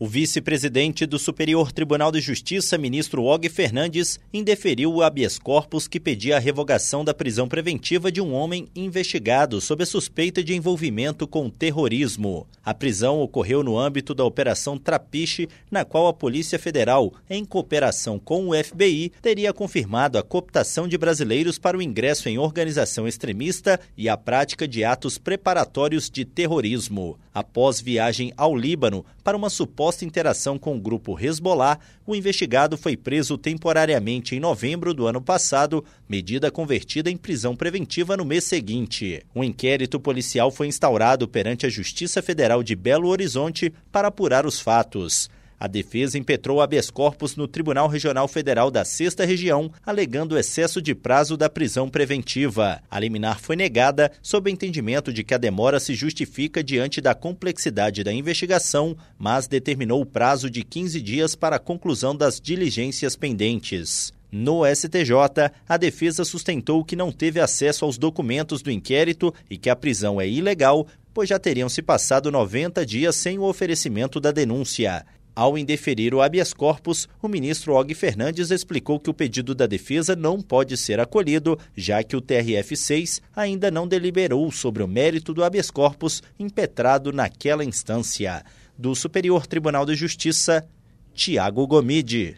O vice-presidente do Superior Tribunal de Justiça, ministro Og Fernandes, indeferiu o habeas corpus que pedia a revogação da prisão preventiva de um homem investigado sob a suspeita de envolvimento com terrorismo. A prisão ocorreu no âmbito da Operação Trapiche, na qual a Polícia Federal, em cooperação com o FBI, teria confirmado a cooptação de brasileiros para o ingresso em organização extremista e a prática de atos preparatórios de terrorismo. Após viagem ao Líbano para uma suposta suposta interação com o grupo Hezbollah, o investigado foi preso temporariamente em novembro do ano passado, medida convertida em prisão preventiva no mês seguinte. Um inquérito policial foi instaurado perante a Justiça Federal de Belo Horizonte para apurar os fatos. A defesa impetrou habeas corpus no Tribunal Regional Federal da Sexta Região, alegando excesso de prazo da prisão preventiva. A liminar foi negada sob entendimento de que a demora se justifica diante da complexidade da investigação, mas determinou o prazo de 15 dias para a conclusão das diligências pendentes. No STJ, a defesa sustentou que não teve acesso aos documentos do inquérito e que a prisão é ilegal, pois já teriam se passado 90 dias sem o oferecimento da denúncia. Ao indeferir o habeas corpus, o ministro Og Fernandes explicou que o pedido da defesa não pode ser acolhido, já que o TRF-6 ainda não deliberou sobre o mérito do habeas corpus impetrado naquela instância. Do Superior Tribunal de Justiça, Tiago Gomide.